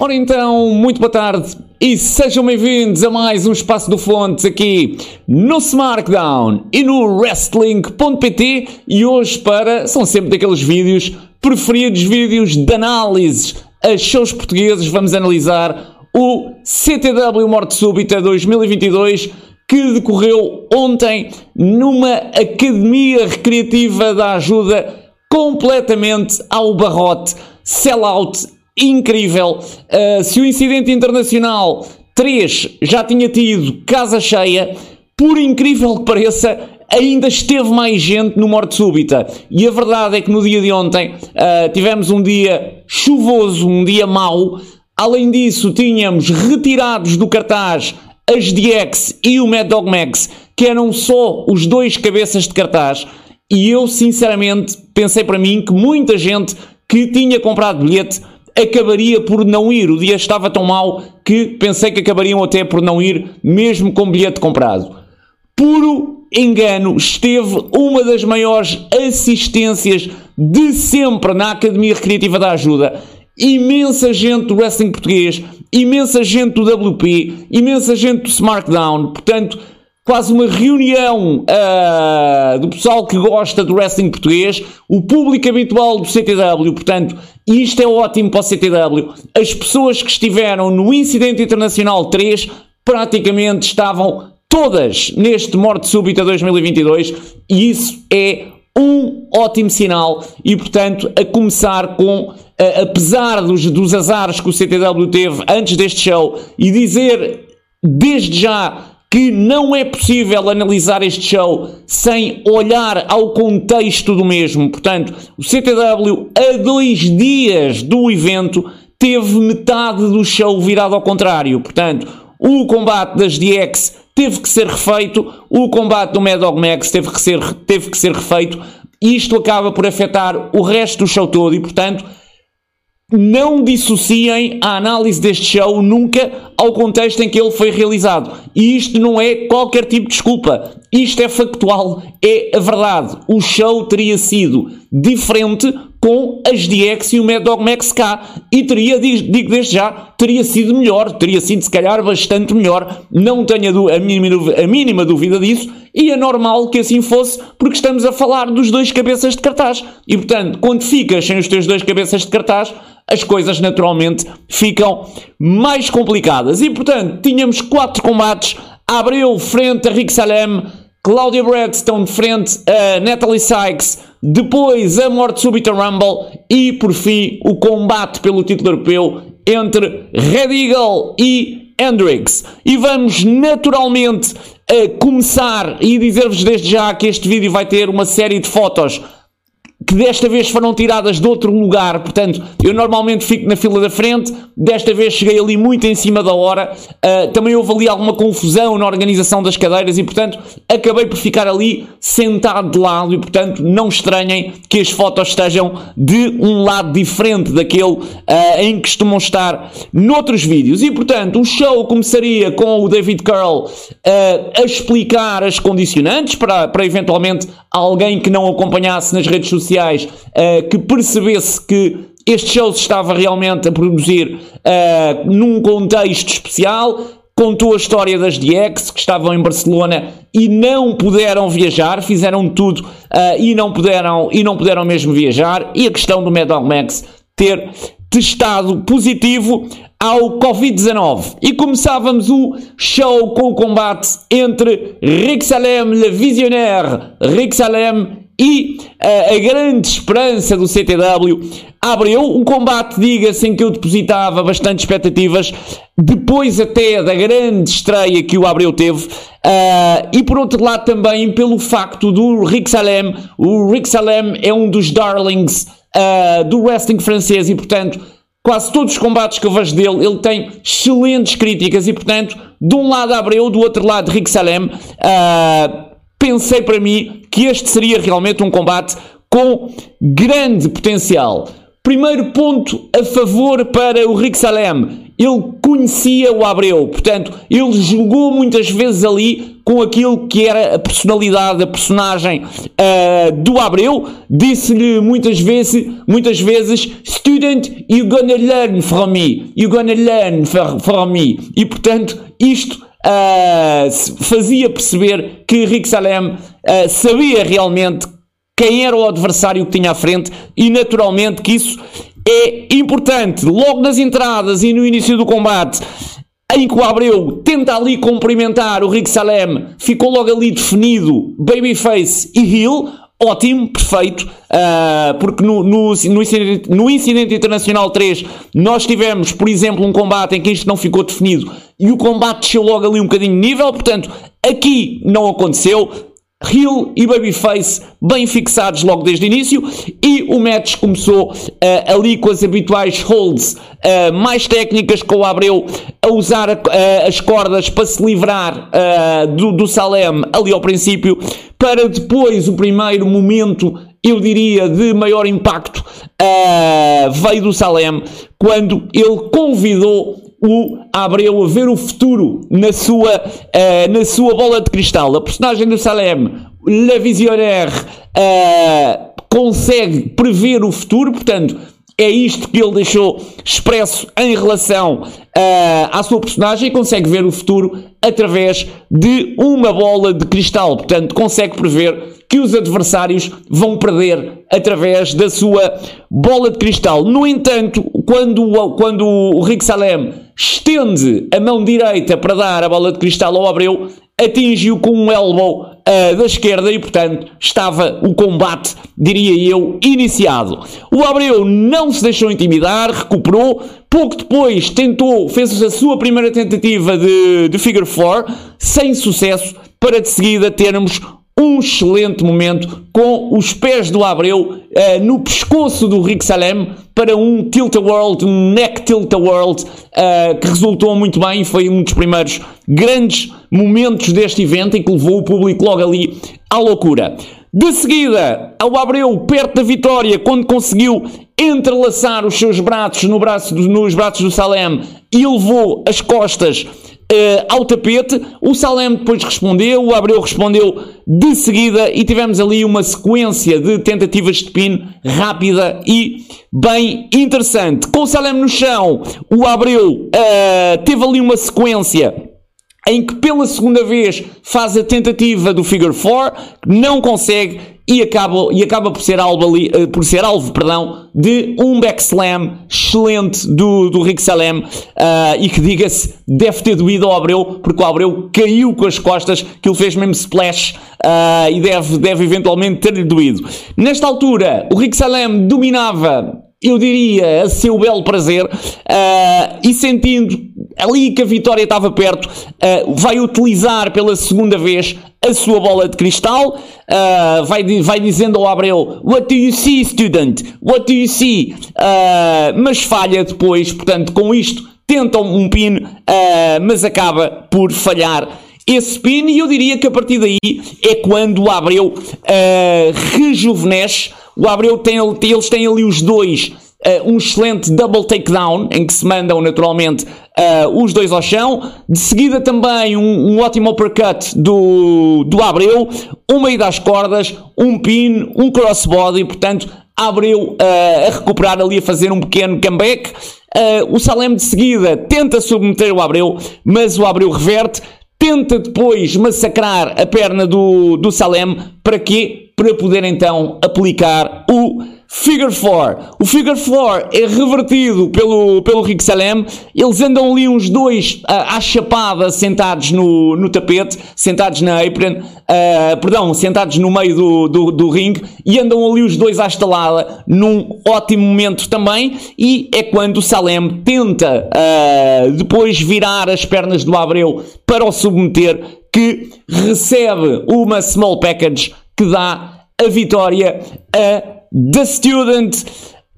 Ora então, muito boa tarde e sejam bem-vindos a mais um Espaço do Fontes aqui no SmackDown e no Wrestling.pt e hoje para, são sempre daqueles vídeos preferidos, vídeos de análises a shows portugueses, vamos analisar o CTW Morte Súbita 2022 que decorreu ontem numa Academia Recreativa da Ajuda completamente ao barrote, sell-out incrível. Uh, se o incidente internacional 3 já tinha tido casa cheia, por incrível que pareça, ainda esteve mais gente no Morte Súbita. E a verdade é que no dia de ontem uh, tivemos um dia chuvoso, um dia mau. Além disso, tínhamos retirados do cartaz as DX e o Mad Dog Max, que eram só os dois cabeças de cartaz. E eu, sinceramente, pensei para mim que muita gente que tinha comprado bilhete acabaria por não ir. O dia estava tão mau que pensei que acabariam até por não ir, mesmo com bilhete comprado. Puro engano, esteve uma das maiores assistências de sempre na Academia Recreativa da Ajuda. Imensa gente do wrestling português, imensa gente do WP, imensa gente do SmackDown. Portanto, quase uma reunião uh, do pessoal que gosta do wrestling português, o público habitual do CTW, portanto, isto é ótimo para o CTW. As pessoas que estiveram no Incidente Internacional 3 praticamente estavam todas neste Morte Súbita 2022 e isso é um ótimo sinal e, portanto, a começar com, apesar dos, dos azares que o CTW teve antes deste show e dizer desde já que não é possível analisar este show sem olhar ao contexto do mesmo. Portanto, o CTW, a dois dias do evento, teve metade do show virado ao contrário. Portanto, o combate das DX teve que ser refeito, o combate do Mad Dog Max teve que ser, teve que ser refeito. Isto acaba por afetar o resto do show todo e, portanto, não dissociem a análise deste show nunca ao contexto em que ele foi realizado. E isto não é qualquer tipo de desculpa. Isto é factual, é a verdade. O show teria sido diferente com as DX e o Mad Dog Max K. E teria, digo desde já, teria sido melhor. Teria sido, se calhar, bastante melhor. Não tenho a mínima, a mínima dúvida disso. E é normal que assim fosse, porque estamos a falar dos dois cabeças de cartaz. E, portanto, quando ficas sem os teus dois cabeças de cartaz, as coisas naturalmente ficam mais complicadas. E portanto, tínhamos quatro combates: Abreu frente a Rick Salem, Claudia Bradstone frente a Natalie Sykes, depois a morte súbita Rumble e por fim o combate pelo título europeu entre Red Eagle e Hendrix. E vamos naturalmente a começar e dizer-vos desde já que este vídeo vai ter uma série de fotos que desta vez foram tiradas de outro lugar, portanto, eu normalmente fico na fila da frente, desta vez cheguei ali muito em cima da hora, uh, também houve ali alguma confusão na organização das cadeiras e, portanto, acabei por ficar ali sentado de lado e, portanto, não estranhem que as fotos estejam de um lado diferente daquele uh, em que costumam estar noutros vídeos. E, portanto, o show começaria com o David Curl uh, a explicar as condicionantes para, para eventualmente alguém que não acompanhasse nas redes sociais uh, que percebesse que este show se estava realmente a produzir uh, num contexto especial. Contou a história das DX que estavam em Barcelona e não puderam viajar, fizeram tudo uh, e, não puderam, e não puderam mesmo viajar. E a questão do Metal Max ter testado positivo ao Covid-19. E começávamos o show com o combate entre Rick Salem, le visionnaire Rick Salem e uh, a grande esperança do CTW abriu um combate, diga-se, em que eu depositava bastante expectativas, depois até da grande estreia que o Abreu teve, uh, e por outro lado também pelo facto do Rick Salem, o Rick Salem é um dos darlings uh, do wrestling francês e portanto quase todos os combates que eu vejo dele, ele tem excelentes críticas e portanto, de um lado Abreu, do outro lado Rick Salem, uh, pensei para mim que este seria realmente um combate com grande potencial. Primeiro ponto a favor para o Rick Salem. ele conhecia o Abreu, portanto, ele jogou muitas vezes ali com aquilo que era a personalidade, a personagem uh, do Abreu, disse-lhe muitas vezes, muitas vezes, student, you're gonna learn from me, you're gonna learn from me, e portanto, isto uh, fazia perceber que Rick Salem uh, sabia realmente quem era o adversário que tinha à frente e naturalmente que isso é importante. Logo nas entradas e no início do combate, em que o Abreu tenta ali cumprimentar o Rick Salem, ficou logo ali definido Babyface e Heel. Ótimo, perfeito, uh, porque no, no, no, incidente, no Incidente Internacional 3 nós tivemos, por exemplo, um combate em que isto não ficou definido e o combate desceu logo ali um bocadinho de nível, portanto, aqui não aconteceu. Hill e Babyface bem fixados logo desde o início e o match começou uh, ali com as habituais holds uh, mais técnicas com o Abreu a usar uh, as cordas para se livrar do, do Salem ali ao princípio para depois o primeiro momento eu diria de maior impacto veio do Salem quando ele convidou o Abreu a ver o futuro na sua, uh, na sua bola de cristal. A personagem do Salem, Le Visionnaire, uh, consegue prever o futuro, portanto, é isto que ele deixou expresso em relação uh, à sua personagem e consegue ver o futuro através de uma bola de cristal. Portanto, consegue prever que os adversários vão perder através da sua bola de cristal. No entanto, quando, quando o Rick Salem estende a mão direita para dar a bola de cristal ao Abreu, atingiu com um elbow uh, da esquerda e, portanto, estava o combate, diria eu, iniciado. O Abreu não se deixou intimidar, recuperou, pouco depois tentou, fez a sua primeira tentativa de, de figure four, sem sucesso, para de seguida termos um excelente momento com os pés do Abreu uh, no pescoço do Rick Salem para um tilt-a-world, um neck tilt-a-world uh, que resultou muito bem, foi um dos primeiros grandes momentos deste evento e que levou o público logo ali à loucura. De seguida, ao Abreu, perto da vitória, quando conseguiu entrelaçar os seus braços no braço, nos braços do Salem e levou as costas uh, ao tapete. O Salem depois respondeu, o Abreu respondeu de seguida e tivemos ali uma sequência de tentativas de pin rápida e bem interessante. Com o Salem no chão, o Abreu uh, teve ali uma sequência em que pela segunda vez faz a tentativa do figure 4, não consegue e acaba, e acaba por, ser alvo ali, uh, por ser alvo perdão, de um backslam excelente do, do Rick Salem uh, e que diga-se deve ter doído ao Abreu porque o Abreu caiu com as costas que ele fez mesmo splash uh, e deve, deve eventualmente ter-lhe doído. Nesta altura o Rick Salem dominava eu diria, a seu belo prazer, uh, e sentindo ali que a vitória estava perto, uh, vai utilizar pela segunda vez a sua bola de cristal, uh, vai, vai dizendo ao Abreu, What do you see, student? What do you see? mas falha depois, portanto, com isto, tenta um pin, mas acaba por falhar esse pin, e eu diria que a partir daí é quando o Abreu rejuvenesce o Abreu tem, eles têm ali os dois uh, um excelente double takedown, em que se mandam naturalmente uh, os dois ao chão. De seguida também um, um ótimo uppercut do, do Abreu, uma ida às cordas, um pin, um crossbody, portanto, Abreu uh, a recuperar ali, a fazer um pequeno comeback. Uh, o Salem de seguida tenta submeter o Abreu, mas o Abreu reverte, tenta depois massacrar a perna do, do Salem, para quê? para poder então aplicar o Figure 4. O Figure 4 é revertido pelo, pelo Rick Salem. Eles andam ali uns dois uh, à chapada sentados no, no tapete, sentados na apron, uh, perdão, sentados no meio do, do, do ringue e andam ali os dois à estalada num ótimo momento também. E é quando o Salem tenta uh, depois virar as pernas do Abreu para o submeter que recebe uma small package que dá a vitória a The Student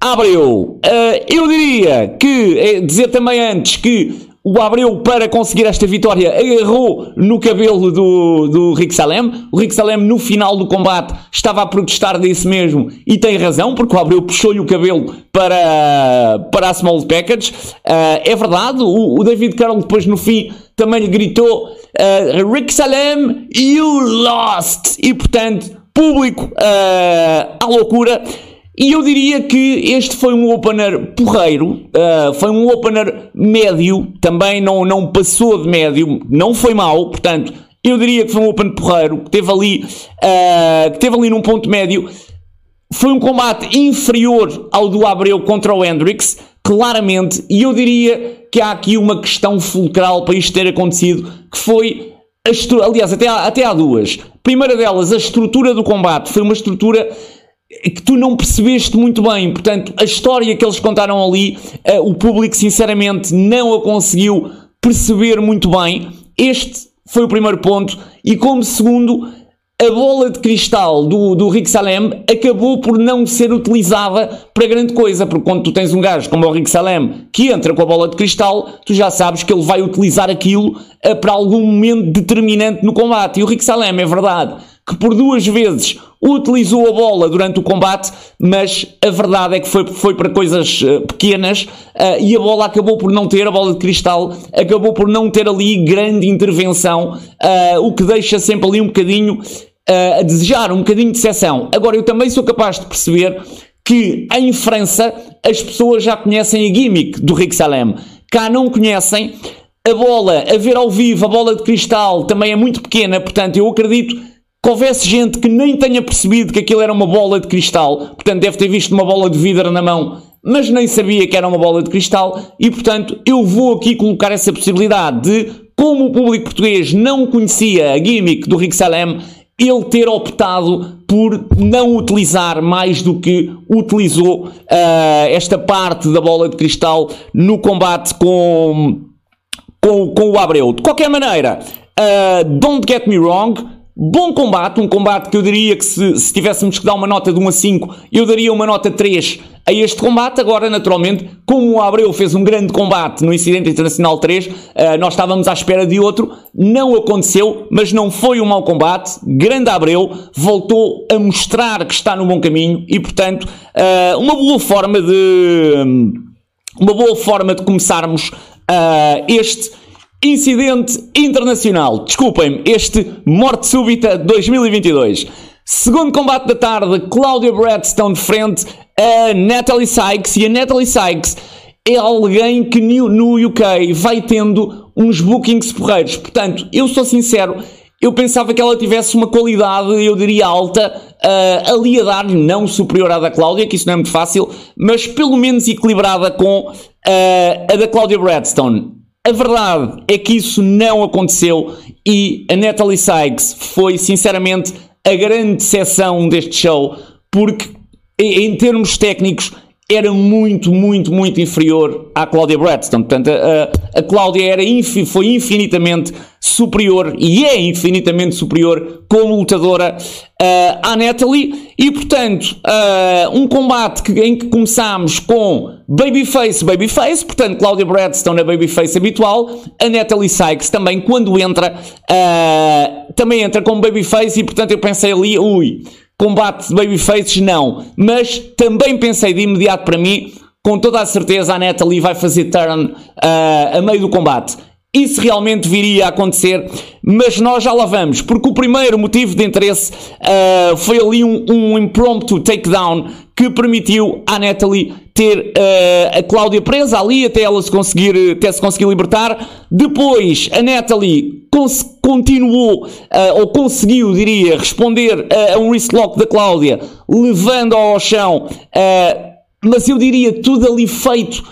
Abreu. Uh, eu diria que, é dizer também antes que o Abreu, para conseguir esta vitória, agarrou no cabelo do, do Rick Salem. O Rick Salem, no final do combate, estava a protestar disso mesmo e tem razão, porque o Abreu puxou-lhe o cabelo para, para a Small Package. Uh, é verdade, o, o, David Carroll, depois no fim, também lhe gritou: uh, Rick Salem, you lost! E portanto, público uh, à loucura. E eu diria que este foi um opener porreiro, uh, foi um opener médio, também não, não passou de médio, não foi mau, portanto, eu diria que foi um opener porreiro, que teve ali, uh, que teve ali num ponto médio. Foi um combate inferior ao do Abreu contra o Hendrix, claramente, e eu diria que há aqui uma questão fulcral para isto ter acontecido, que foi, aliás, até há, até há duas. Primeira delas, a estrutura do combate, foi uma estrutura que tu não percebeste muito bem. Portanto, a história que eles contaram ali, uh, o público sinceramente não a conseguiu perceber muito bem. Este foi o primeiro ponto. E como segundo, a bola de cristal do, do Rick Salem acabou por não ser utilizada para grande coisa, porque quando tu tens um gajo como o Rick Salem que entra com a bola de cristal, tu já sabes que ele vai utilizar aquilo uh, para algum momento determinante no combate. E o Rick Salem, é verdade, que por duas vezes utilizou a bola durante o combate, mas a verdade é que foi, foi para coisas uh, pequenas uh, e a bola acabou por não ter, a bola de cristal acabou por não ter ali grande intervenção, uh, o que deixa sempre ali um bocadinho a desejar, um bocadinho de exceção. Agora, eu também sou capaz de perceber que em França as pessoas já conhecem a gimmick do Rick Salem. Cá não conhecem. A bola, a ver ao vivo, a bola de cristal também é muito pequena, portanto, eu acredito que houvesse gente que nem tenha percebido que aquilo era uma bola de cristal, portanto deve ter visto uma bola de vidro na mão, mas nem sabia que era uma bola de cristal, e portanto eu vou aqui colocar essa possibilidade de, como o público português não conhecia a gimmick do Rick Salem, ele ter optado por não utilizar mais do que utilizou uh, esta parte da bola de cristal no combate com, com, com o Abreu. De qualquer maneira, uh, don't get me wrong, Bom combate, um combate que eu diria que se, se tivéssemos que dar uma nota de 1 a 5, eu daria uma nota 3 a este combate. Agora, naturalmente, como o Abreu fez um grande combate no Incidente Internacional 3, uh, eh, nós estávamos à espera de outro. Não aconteceu, mas não foi um mau combate. Grande Abreu voltou a mostrar que está no bom caminho e, portanto, uh, uma boa forma de. Uma boa forma de começarmos uh, este Incidente internacional. Desculpem-me, este Morte Súbita 2022. Segundo combate da tarde, Claudia Bradstone de frente a Natalie Sykes. E a Natalie Sykes é alguém que no UK vai tendo uns bookings porreiros. Portanto, eu sou sincero, eu pensava que ela tivesse uma qualidade, eu diria alta, uh, ali a dar não superior à da Cláudia, que isso não é muito fácil, mas pelo menos equilibrada com uh, a da Claudia Bradstone. A verdade é que isso não aconteceu e a Natalie Sykes foi, sinceramente, a grande decepção deste show, porque em termos técnicos era muito, muito, muito inferior à Cláudia Bradstone. Portanto, a, a Cláudia era, foi infinitamente superior e é infinitamente superior como lutadora uh, à Natalie. E, portanto, uh, um combate que, em que começámos com Babyface, Babyface, portanto, Cláudia Bradstone, a Babyface habitual, a Natalie Sykes também, quando entra, uh, também entra como Babyface e, portanto, eu pensei ali, ui combate de babyfaces, não. Mas também pensei de imediato para mim, com toda a certeza, a Natalie vai fazer turn uh, a meio do combate. Isso realmente viria a acontecer, mas nós já lá vamos, porque o primeiro motivo de interesse uh, foi ali um, um impromptu takedown que permitiu à Natalie ter uh, a Cláudia presa ali até ela se conseguir, até se conseguir libertar. Depois a Natalie continuou uh, ou conseguiu, diria, responder a um wristlock da Cláudia, levando-a ao chão, mas eu diria tudo ali feito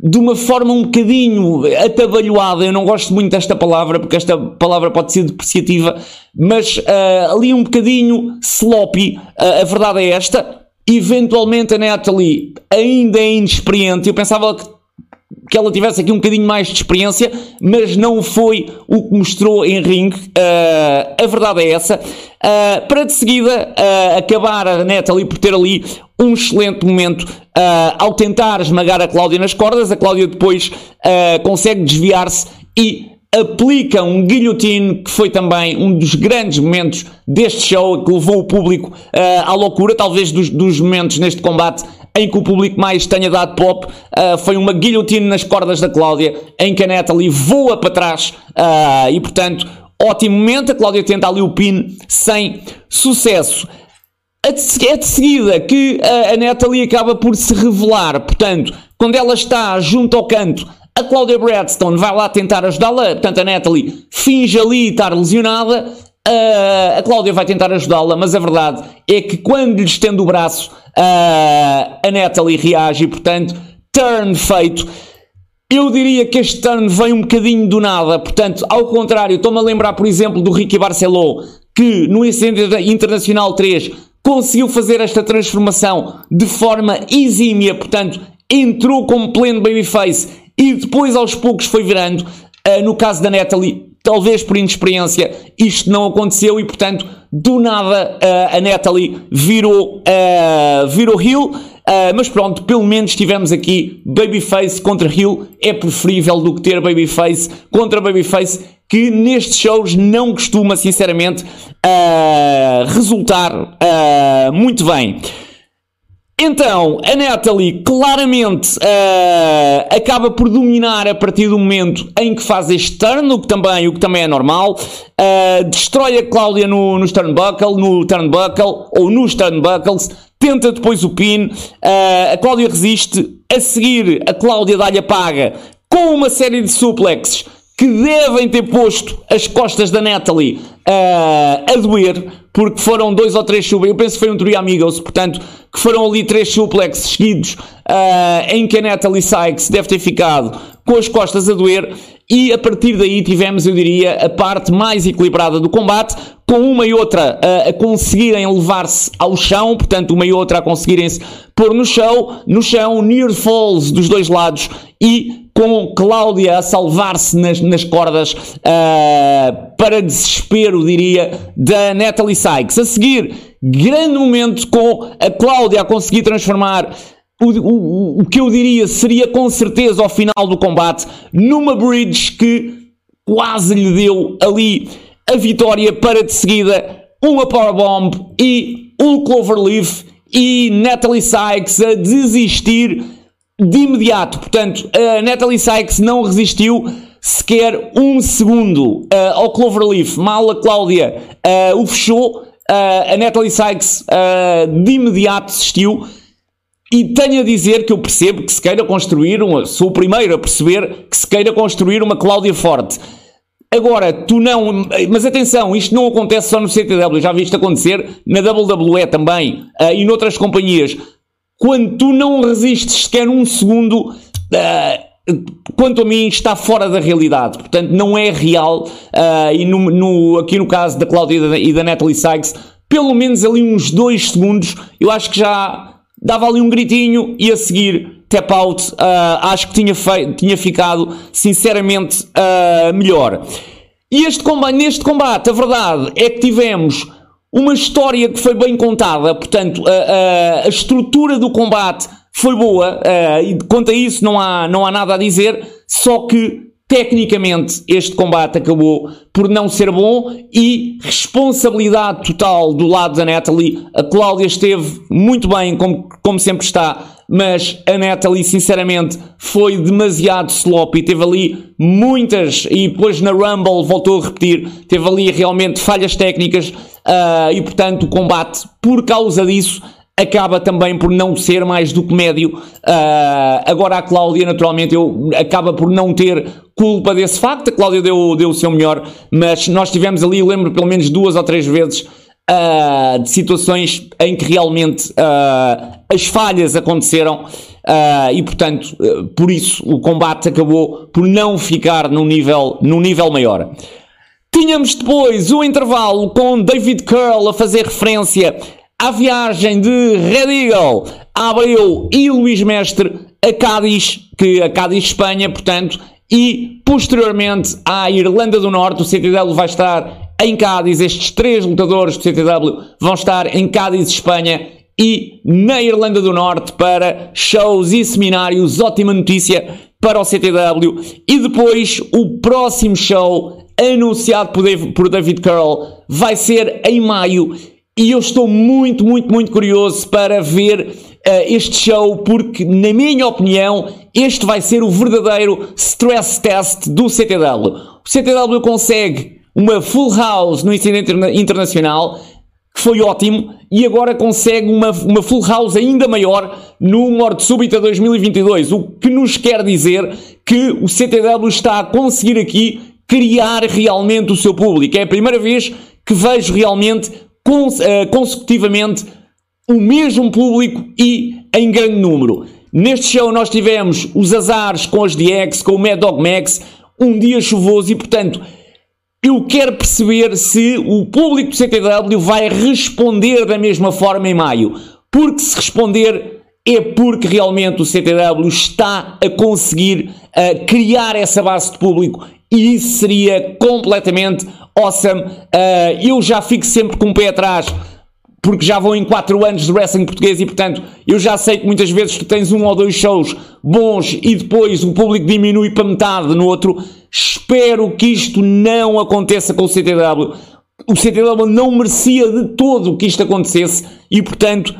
de uma forma um bocadinho atabalhoada. Eu não gosto muito desta palavra, porque esta palavra pode ser depreciativa, mas uh, ali um bocadinho sloppy. Uh, a verdade é esta. Eventualmente a Natalie ainda é inexperiente. Eu pensava que que ela tivesse aqui um bocadinho mais de experiência, mas não foi o que mostrou em ring. Uh, a verdade é essa. Uh, para de seguida uh, acabar a Natalie por ter ali um excelente momento ao tentar esmagar a Cláudia nas cordas. A Cláudia depois consegue desviar-se e aplica um guilhotine que foi também um dos grandes momentos deste show que levou o público à loucura, talvez dos, dos momentos neste combate em que o público mais tenha dado pop uh, foi uma guilhotina nas cordas da Cláudia, em que a Natalie voa para trás uh, e, portanto, ótimo momento. A Cláudia tenta ali o pin sem sucesso. É de seguida que a Natalie acaba por se revelar, portanto, quando ela está junto ao canto, a Claudia Bradstone vai lá tentar ajudá-la, portanto a Natalie finge ali estar lesionada, a Cláudia vai tentar ajudá-la, mas a verdade é que quando lhe estende o braço, Uh, a Natalie reage e, portanto, turn feito. Eu diria que este turn vem um bocadinho do nada, portanto, ao contrário, estou-me a lembrar, por exemplo, do Ricky Barceló, que no Incêndio Internacional 3 conseguiu fazer esta transformação de forma exímia, portanto, entrou como pleno babyface e depois aos poucos foi virando. Uh, no caso da Natalie, talvez por inexperiência, isto não aconteceu e, portanto, do nada uh, a Natalie virou, uh, virou heel. Uh, mas pronto, pelo menos tivemos aqui Babyface contra Heel. É preferível do que ter Babyface contra Babyface, que nestes shows não costuma, sinceramente, resultar muito bem. Então, a Natalie claramente uh, acaba por dominar a partir do momento em que faz este turn, o que também, o que também é normal. Uh, destrói a Cláudia no, no turnbuckle, no turnbuckle ou nos turnbuckles. Tenta depois o pin. Uh, a Cláudia resiste. A seguir, a Cláudia dá-lhe a paga com uma série de suplexes que devem ter posto as costas da Natalie uh, a doer, porque foram dois ou três suplexes, eu penso que foi um trio amigos, portanto, que foram ali três suplexes seguidos, uh, em que a Natalie Sykes deve ter ficado com as costas a doer, e a partir daí tivemos, eu diria, a parte mais equilibrada do combate, com uma e outra uh, a conseguirem levar-se ao chão, portanto, uma e outra a conseguirem-se pôr no chão, no chão, near falls dos dois lados, e com Cláudia a salvar-se nas, nas cordas uh, para desespero, diria, da Natalie Sykes. A seguir, grande momento com a Cláudia a conseguir transformar o, o, o que eu diria seria com certeza ao final do combate numa bridge que quase lhe deu ali a vitória para de seguida uma powerbomb e um cloverleaf e Natalie Sykes a desistir de imediato. Portanto, a Natalie Sykes não resistiu sequer um segundo uh, ao Cloverleaf. Mal a Cláudia uh, o fechou, uh, a Natalie Sykes de imediato desistiu. E tenho a dizer que eu percebo que se queira construir uma. Sou o primeiro a perceber que se queira construir uma Cláudia forte. Agora, tu não. Mas atenção, isto não acontece só no CTW, já viste acontecer na WWE também uh, e noutras companhias quando tu não resistes sequer um segundo, uh, quanto a mim, está fora da realidade. Portanto, não é real. Uh, e no, no, aqui no caso da Cláudia e da, e da Natalie Sykes, pelo menos ali uns dois segundos, eu acho que já dava ali um gritinho e a seguir tap out, uh, acho que tinha, feito, tinha ficado sinceramente uh, melhor. E este combate, neste combate, a verdade é que tivemos uma história que foi bem contada, portanto, a, a, a estrutura do combate foi boa, uh, e quanto a isso não há, não há nada a dizer, só que tecnicamente este combate acabou por não ser bom e responsabilidade total do lado da Natalie. A Cláudia esteve muito bem, como, como sempre está, mas a Natalie, sinceramente, foi demasiado sloppy. Teve ali muitas, e depois na Rumble voltou a repetir, teve ali realmente falhas técnicas uh, e, portanto, o combate, por causa disso, acaba também por não ser mais do que médio. Uh, agora a Cláudia, naturalmente, eu, acaba por não ter culpa desse facto. A Cláudia deu, deu o seu melhor, mas nós tivemos ali, lembro, pelo menos duas ou três vezes uh, de situações em que realmente uh, as falhas aconteceram. e portanto, por isso o combate acabou por não ficar num nível, num nível maior. Tínhamos depois o intervalo com David Curl a fazer referência à viagem de Red Eagle Abreu e Luís Mestre a Cádiz, que a Cádiz Espanha, portanto, e posteriormente à Irlanda do Norte, o CTW vai estar em Cádiz, estes três lutadores do CTW vão estar em Cádiz, Espanha e na Irlanda do Norte para shows e seminários, ótima notícia para o CTW. E depois o próximo show anunciado por David Curl vai ser em maio e eu estou muito, muito, muito curioso para ver uh, este show, porque, na minha opinião, este vai ser o verdadeiro stress test do CTW. O CTW consegue uma full house no incidente internacional, que foi ótimo, e agora consegue uma, uma full house ainda maior no Morte Súbita 2022, o que nos quer dizer que o CTW está a conseguir aqui criar realmente o seu público. É a primeira vez que vejo realmente consecutivamente o mesmo público e em grande número. Neste show nós tivemos os azares com as DX, com o Mad Dog Max, um dia chuvoso e, portanto, eu quero perceber se o público do CTW vai responder da mesma forma em maio. Porque se responder é porque realmente o CTW está a conseguir uh, criar essa base de público e isso seria completamente awesome. Uh, eu já fico sempre com o pé atrás, porque já vou em 4 anos de wrestling português e, portanto, eu já sei que muitas vezes tu tens um ou dois shows bons e depois o público diminui para metade no outro. Espero que isto não aconteça com o CTW. O CTW não merecia de todo que isto acontecesse e, portanto,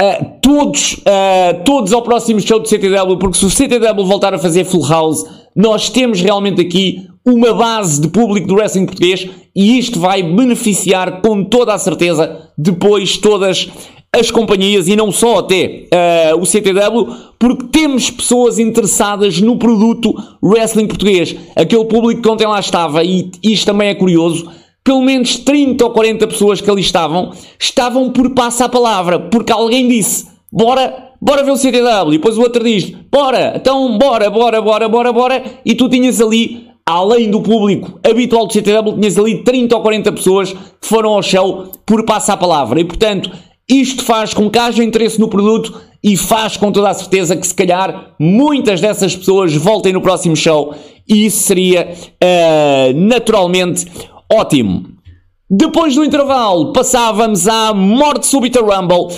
uh, todos, uh, todos ao próximo show do CTW, porque se o CTW voltar a fazer full house, nós temos realmente aqui uma base de público do wrestling português e isto vai beneficiar com toda a certeza depois todas as companhias e não só até uh, o CTW, porque temos pessoas interessadas no produto wrestling português. Aquele público que ontem lá estava, e isto também é curioso, pelo menos 30 ou 40 pessoas que ali estavam, estavam por passa a palavra, porque alguém disse, bora, bora ver o CTW, e depois o outro diz, bora, então bora, bora, bora, bora, bora, e tu tinhas ali além do público habitual do CTW, tinhas ali 30 ou 40 pessoas que foram ao show por passar a palavra. E, portanto, isto faz com que haja interesse no produto e faz com toda a certeza que, se calhar, muitas dessas pessoas voltem no próximo show e isso seria uh, naturalmente ótimo. Depois do intervalo, passávamos à Morte Súbita Rumble,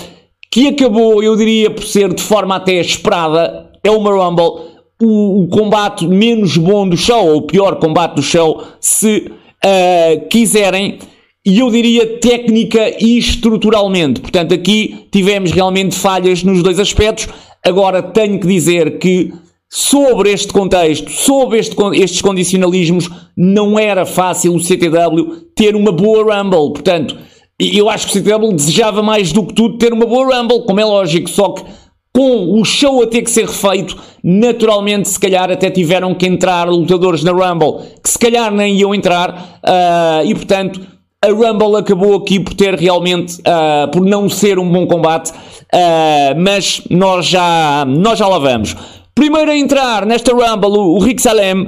que acabou, eu diria, por ser de forma até esperada. É uma Rumble o, o, combate menos bom do show, ou o pior combate do show, se uh, quiserem, e eu diria técnica e estruturalmente. Portanto, aqui tivemos realmente falhas nos dois aspectos. Agora tenho que dizer que sobre este contexto, sobre este, estes condicionalismos, não era fácil o CTW ter uma boa Rumble. Portanto, eu acho que o CTW desejava mais do que tudo ter uma boa Rumble, como é lógico, só que com o show a ter que ser refeito, naturalmente, se calhar até tiveram que entrar lutadores na Rumble que se calhar nem iam entrar, uh, e portanto a Rumble acabou aqui por ter realmente, uh, por não ser um bom combate, uh, mas nós já, nós já lá vamos. Primeiro a entrar nesta Rumble, o, o Rick Salem,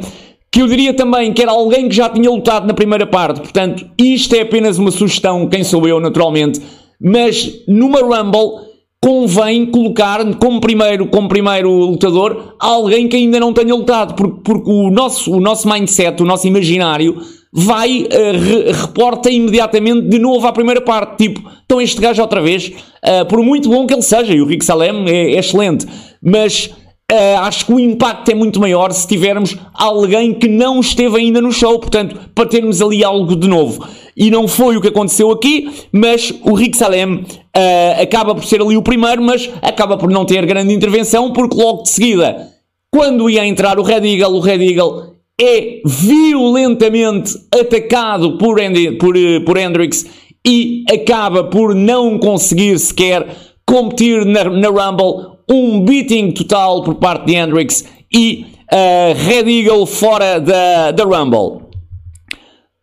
que eu diria também que era alguém que já tinha lutado na primeira parte, portanto, isto é apenas uma sugestão, quem sou eu, naturalmente, mas numa Rumble convém colocar como primeiro, como primeiro lutador alguém que ainda não tenha lutado, porque, porque o, nosso, o nosso mindset, o nosso imaginário vai, uh, re, reporta imediatamente de novo à primeira parte, tipo, então este gajo outra vez, uh, por muito bom que ele seja, e o Rick Salem é, é excelente, mas Uh, acho que o impacto é muito maior se tivermos alguém que não esteve ainda no show, portanto, para termos ali algo de novo. E não foi o que aconteceu aqui, mas o Rick Salem uh, acaba por ser ali o primeiro, mas acaba por não ter grande intervenção, porque logo de seguida, quando ia entrar o Red Eagle, o Red Eagle é violentamente atacado por, Andy, por, uh, por Hendrix e acaba por não conseguir sequer competir na, na Rumble um beating total por parte de Hendrix e uh, Red Eagle fora da, da Rumble.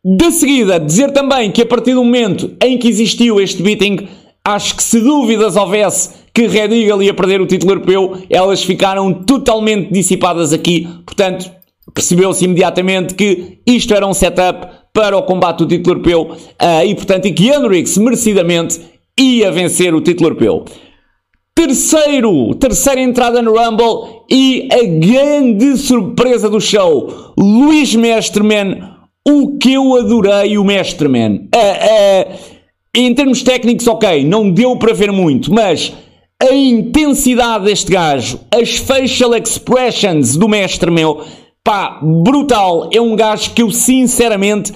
De seguida, dizer também que a partir do momento em que existiu este beating, acho que se dúvidas houvesse que Red Eagle ia perder o título europeu, elas ficaram totalmente dissipadas aqui. Portanto, percebeu-se imediatamente que isto era um setup para o combate do título europeu uh, e, portanto, e que Hendrix merecidamente ia vencer o título europeu. Terceiro, terceira entrada no Rumble e a grande surpresa do show, Luís Mestre, man, o que eu adorei o Mestre, man. Uh, uh, em termos técnicos, ok, não deu para ver muito, mas a intensidade deste gajo, as facial expressions do Mestre, meu, pá, brutal. É um gajo que eu sinceramente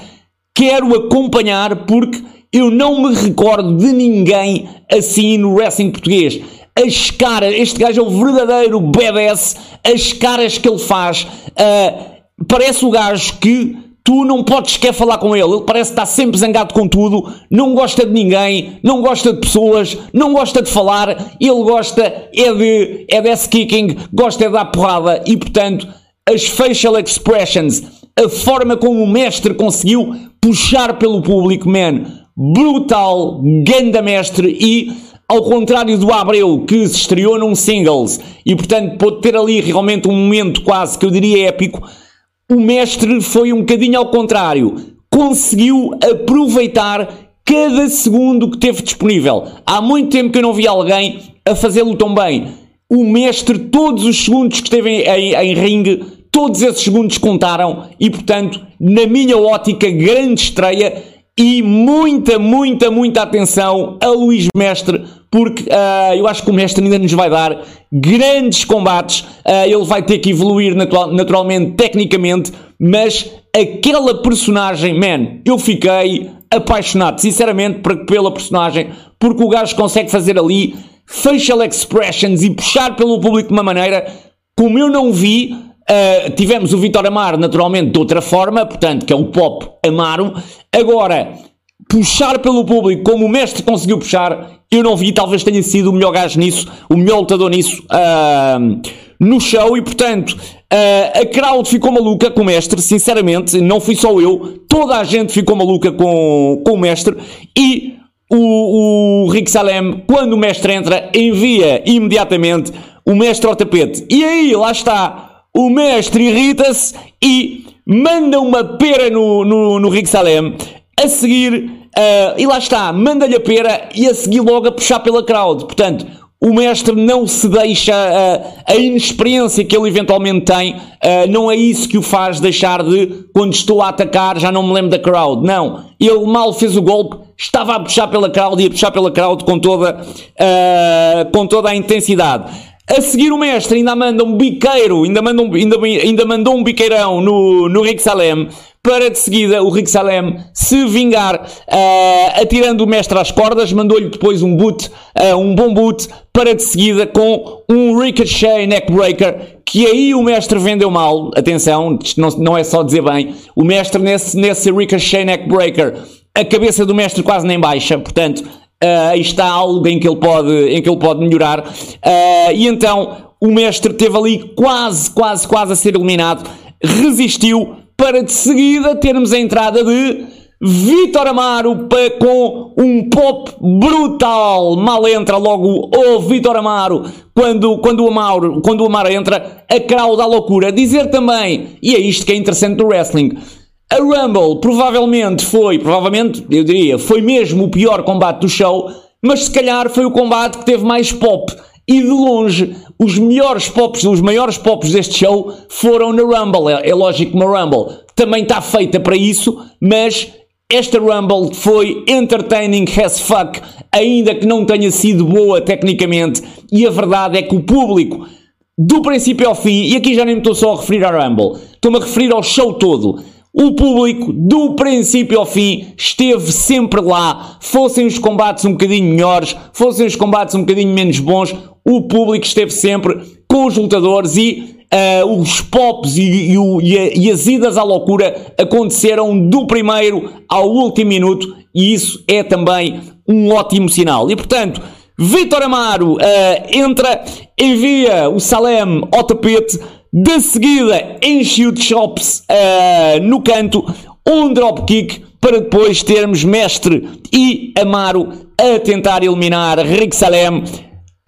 quero acompanhar porque eu não me recordo de ninguém assim no wrestling português. As caras, este gajo é o verdadeiro badass, as caras que ele faz, uh, parece o gajo que tu não podes querer falar com ele, ele parece estar sempre zangado com tudo, não gosta de ninguém, não gosta de pessoas, não gosta de falar, ele gosta é de, é de kicking, gosta é de dar porrada e portanto as facial expressions, a forma como o mestre conseguiu puxar pelo público, man, brutal, ganda mestre e ao contrário do Abreu que se estreou num singles e portanto pode ter ali realmente um momento quase que eu diria épico, o mestre foi um bocadinho ao contrário, conseguiu aproveitar cada segundo que teve disponível. Há muito tempo que eu não vi alguém a fazê-lo tão bem. O mestre, todos os segundos que esteve em, em, em ringue, todos esses segundos contaram e, portanto, na minha ótica, grande estreia e muita, muita, muita atenção a Luís Mestre, porque uh, eu acho que o Mestre ainda nos vai dar grandes combates. Uh, ele vai ter que evoluir natural, naturalmente, tecnicamente, mas aquela personagem, man, eu fiquei apaixonado, sinceramente, pela personagem, porque o gajo consegue fazer ali facial expressions e puxar pelo público de uma maneira como eu não vi Uh, tivemos o Vitor Amaro, naturalmente, de outra forma, portanto, que é o pop Amaro. Agora, puxar pelo público como o mestre conseguiu puxar, eu não vi, talvez tenha sido o melhor gajo nisso, o melhor lutador nisso uh, no show e, portanto, uh, a crowd ficou maluca com o mestre, sinceramente, não fui só eu, toda a gente ficou maluca com, com o mestre e o, o Rick Salem, quando o mestre entra, envia imediatamente o mestre ao tapete. E aí, lá está o mestre irrita-se e manda uma pera no, no, no Rick Salem. A seguir, uh, e lá está, manda-lhe a pera e a seguir logo a puxar pela crowd. Portanto, o mestre não se deixa, uh, a inexperiência que ele eventualmente tem, uh, não é isso que o faz deixar de, quando estou a atacar, já não me lembro da crowd. Não. Ele mal fez o golpe, estava a puxar pela crowd e a puxar pela crowd com toda, uh, com toda a intensidade. A seguir o mestre ainda manda um biqueiro, ainda, manda um, ainda, ainda mandou um biqueirão no, no Rick Salem para de seguida o Rick Salem se vingar uh, atirando o mestre às cordas, mandou-lhe depois um boot, uh, um bom boot, para de seguida com um Ricochet Neckbreaker, que aí o mestre vendeu mal, atenção, não, não é só dizer bem, o mestre nesse, nesse Ricochet Neckbreaker, a cabeça do mestre quase nem baixa, portanto, Uh, está algo em que ele pode, em que ele pode melhorar. Uh, e então o mestre teve ali quase, quase, quase a ser eliminado. Resistiu para de seguida termos a entrada de Vitor Amaro com um pop brutal. Mal entra logo o Vitor Amaro. Quando, quando, o Amaro, quando o Amaro entra, a crowd dá loucura. Dizer também, e é isto que é interessante do wrestling a Rumble provavelmente foi, provavelmente, eu diria, foi mesmo o pior combate do show, mas se calhar foi o combate que teve mais pop. E de longe, os melhores pops, os maiores pops deste show foram na Rumble. É, é lógico que uma Rumble também está feita para isso, mas esta Rumble foi entertaining as fuck, ainda que não tenha sido boa tecnicamente. E a verdade é que o público, do princípio ao fim, e aqui já nem me estou só a referir à Rumble, estou-me a referir ao show todo o público, do princípio ao fim, esteve sempre lá. Fossem os combates um bocadinho melhores, fossem os combates um bocadinho menos bons, o público esteve sempre com os lutadores e uh, os pops e, e, e, e, as idas à loucura aconteceram do primeiro ao último minuto e isso é também um ótimo sinal. E portanto, Vitor Amaro uh, entra, envia o Salem ao tapete de seguida, enche de chops uh, no canto, um dropkick para depois termos Mestre e Amaro a tentar eliminar Rick Salem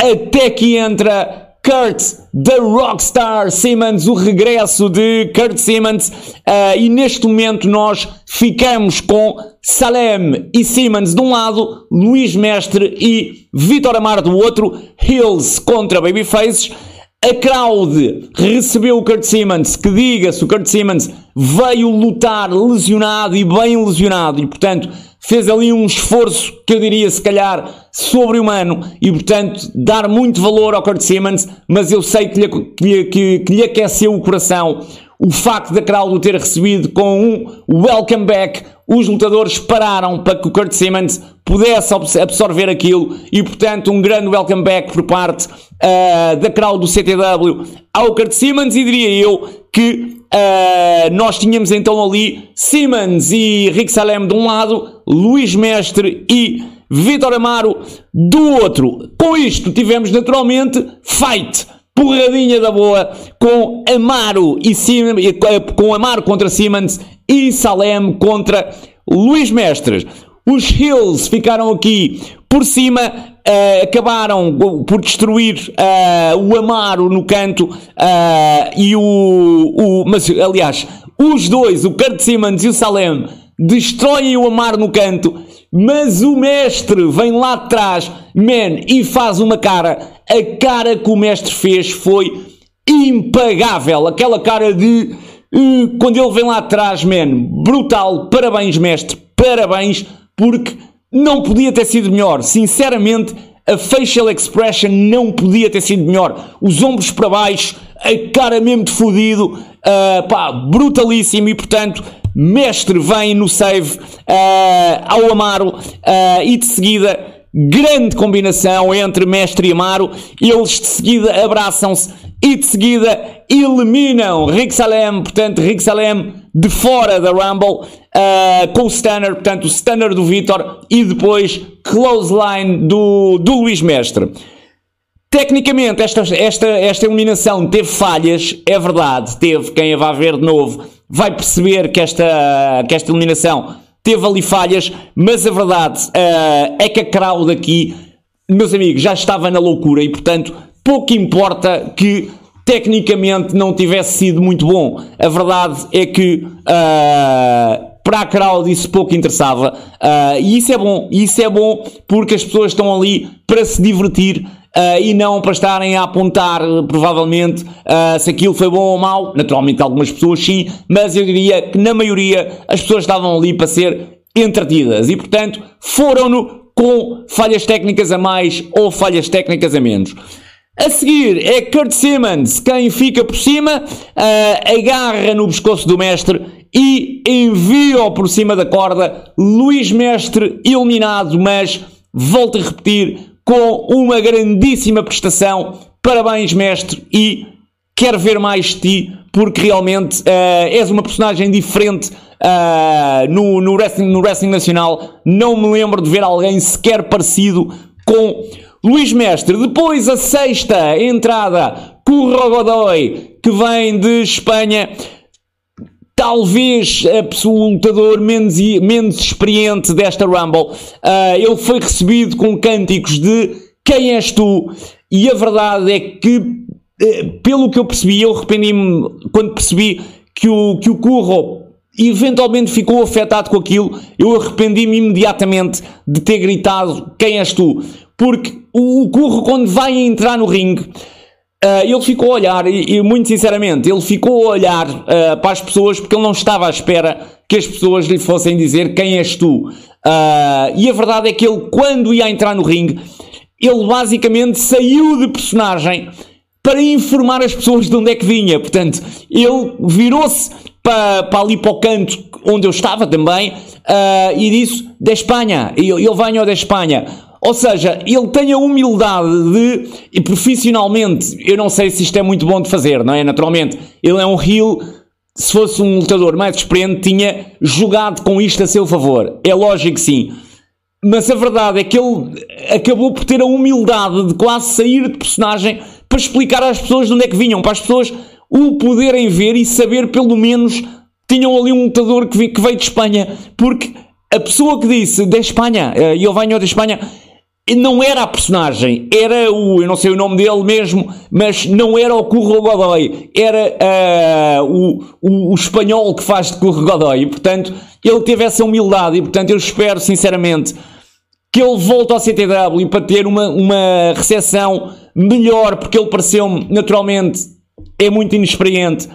até que entra Kurt, The Rockstar Simmons, o regresso de Kurt Simmons, uh, e neste momento nós ficamos com Salem e Simmons de um lado, Luís Mestre e Vitor Amar do outro, Hills contra Babyfaces. A crowd recebeu o Kurt Simmons, que diga-se, o Kurt Simmons veio lutar lesionado e bem lesionado, e portanto fez ali um esforço que eu diria se calhar sobre-humano e portanto dar muito valor ao Kurt Simmons, mas eu sei que lhe, que que, que lhe aqueceu o coração o facto da crowd o ter recebido com um welcome back, os lutadores pararam para que o Kurt Simmons pudesse absorver aquilo e, portanto, um grande welcome back por parte uh, da crowd do CTW ao Kurt Simmons e diria eu que uh, nós tínhamos então ali Simmons e Rick Salem de um lado, Luís Mestre e Vitor Amaro do outro. Com isto tivemos naturalmente fight porradinha da boa com Amaro e Sim, com Amaro contra Simmons e Salem contra Luís Mestres. Os Hills ficaram aqui por cima, uh, acabaram por destruir uh, o Amaro no canto uh, e o, o. Mas, aliás, os dois, o Kurt Simmons e o Salem, destroem o Amaro no canto, mas o mestre vem lá atrás, man, e faz uma cara a cara que o mestre fez foi impagável. Aquela cara de. Uh, quando ele vem lá atrás, man, brutal. Parabéns, mestre, parabéns, porque não podia ter sido melhor. Sinceramente, a facial expression não podia ter sido melhor. Os ombros para baixo, a cara mesmo de fodido, uh, pá, brutalíssimo e portanto. Mestre vem no save uh, ao Amaro e de seguida grande combinação entre Mestre e Amaro. Eles de seguida abraçam-se e de seguida eliminam Rick Salem, portanto, Rick Salem de fora da Rumble, uh, com o Stunner, portanto, o Stunner do Vitor e depois Clothesline do, do Luís Mestre. Tecnicamente, esta, esta, esta eliminação teve falhas, é verdade, teve. Quem a vai ver de novo vai perceber que esta, que esta eliminação teve ali falhas, mas a verdade uh, é que a crowd aqui, meus amigos, já estava na loucura e, portanto, pouco importa que tecnicamente não tivesse sido muito bom. A verdade é que uh, para a crowd isso pouco interessava. Uh, e isso é bom, isso é bom porque as pessoas estão ali para se divertir uh, e não para estarem a apontar, provavelmente, uh, se aquilo foi bom ou mau. Naturalmente, algumas pessoas sim, mas eu diria que na maioria as pessoas estavam ali para ser entretidas e, portanto, foram-no com falhas técnicas a mais ou falhas técnicas a menos. A seguir é Kurt Simmons, quem fica por cima, uh, agarra no pescoço do mestre e envia-o por cima da corda. Luís Mestre eliminado, mas volto a repetir, com uma grandíssima prestação. Parabéns, mestre, e quero ver mais de ti, porque realmente uh, és uma personagem diferente uh, no, no, wrestling, no wrestling nacional. Não me lembro de ver alguém sequer parecido com Luís Mestre. Depois a sexta entrada, Curro Godoy, que vem de Espanha talvez o lutador menos, menos experiente desta Rumble. Uh, ele foi recebido com cânticos de quem és tu? E a verdade é que, uh, pelo que eu percebi, eu arrependi-me quando percebi que o, que o Curro eventualmente ficou afetado com aquilo, eu arrependi-me imediatamente de ter gritado quem és tu? Porque o, o Curro, quando vai entrar no ringue, Uh, ele ficou a olhar, e, e, muito sinceramente, ele ficou a olhar uh, para as pessoas porque ele não estava à espera que as pessoas lhe fossem dizer quem és tu. Uh, e a verdade é que ele, quando ia entrar no ringue, ele basicamente saiu de personagem para informar as pessoas de onde é que vinha. Portanto, ele virou-se para, para ali para o canto onde eu estava também e disse: da Espanha, eu, eu venho da Espanha. Ou seja, ele tem a humildade de, e profissionalmente, eu não sei se isto é muito bom de fazer, não é? Naturalmente, ele é um heel, se fosse um lutador mais experiente, tinha jogado com isto a seu favor. É lógico que sim. Mas a verdade é que ele acabou por ter a humildade de quase sair de personagem para explicar às pessoas de onde é que vinham, para as pessoas o poderem ver e saber pelo menos tinham ali um lutador que veio de Espanha, porque a pessoa que disse da Espanha, eh, eu venho da Espanha, não era a personagem, era o, eu não sei o nome dele mesmo, mas não era o Curro Godoy, era uh, o, o, o, espanhol que faz de Curro Godoy, e portanto ele teve essa humildade, e portanto eu espero sinceramente que ele volte ao CTW para ter uma, uma recepção melhor, porque ele pareceu-me, naturalmente, é muito inexperiente,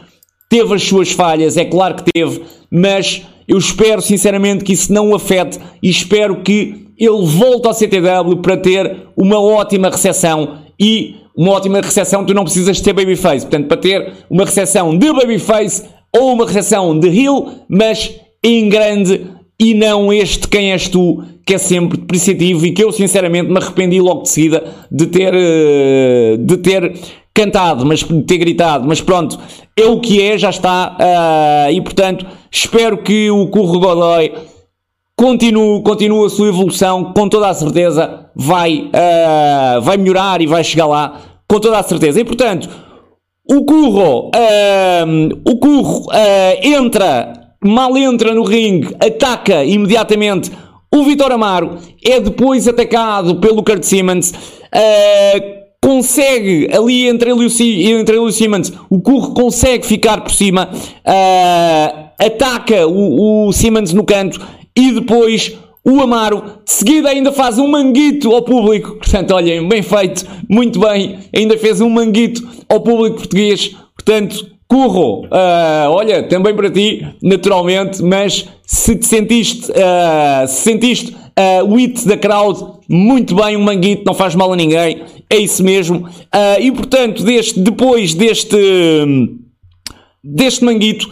teve as suas falhas, é claro que teve, mas eu espero sinceramente que isso não o afete e espero que ele volte ao CTW para ter uma ótima recepção e uma ótima recepção tu não precisas ter babyface, portanto para ter uma recepção de babyface ou uma recepção de heel, mas em grande e não este quem és tu, que é sempre depreciativo e que eu sinceramente me arrependi logo de seguida de ter, eh, de ter cantado, mas de ter gritado, mas pronto, é o que é, já está, uh, e portanto espero que o Curro Godoy continue, continue a sua evolução, com toda a certeza vai, uh, vai melhorar e vai chegar lá, com toda a certeza, e portanto o Curro, uh, o Curro entra mal entra no ringue, ataca imediatamente o Vitor Amaro, é depois atacado pelo Kurt Simmons, uh, consegue ali entre ele, e o, entre ele e o Simmons, o Curro consegue ficar por cima, uh, ataca o, o Simmons no canto e depois o Amaro, de seguida ainda faz um manguito ao público. Portanto, olhem, bem feito, muito bem. Ainda fez um manguito ao público português. Portanto, Curro, uh, olha, também para ti, naturalmente, mas se te sentiste, uh, se sentiste uh, o hit da crowd, muito bem, um manguito, não faz mal a ninguém, é isso mesmo. Uh, e portanto, deste, depois deste, deste manguito,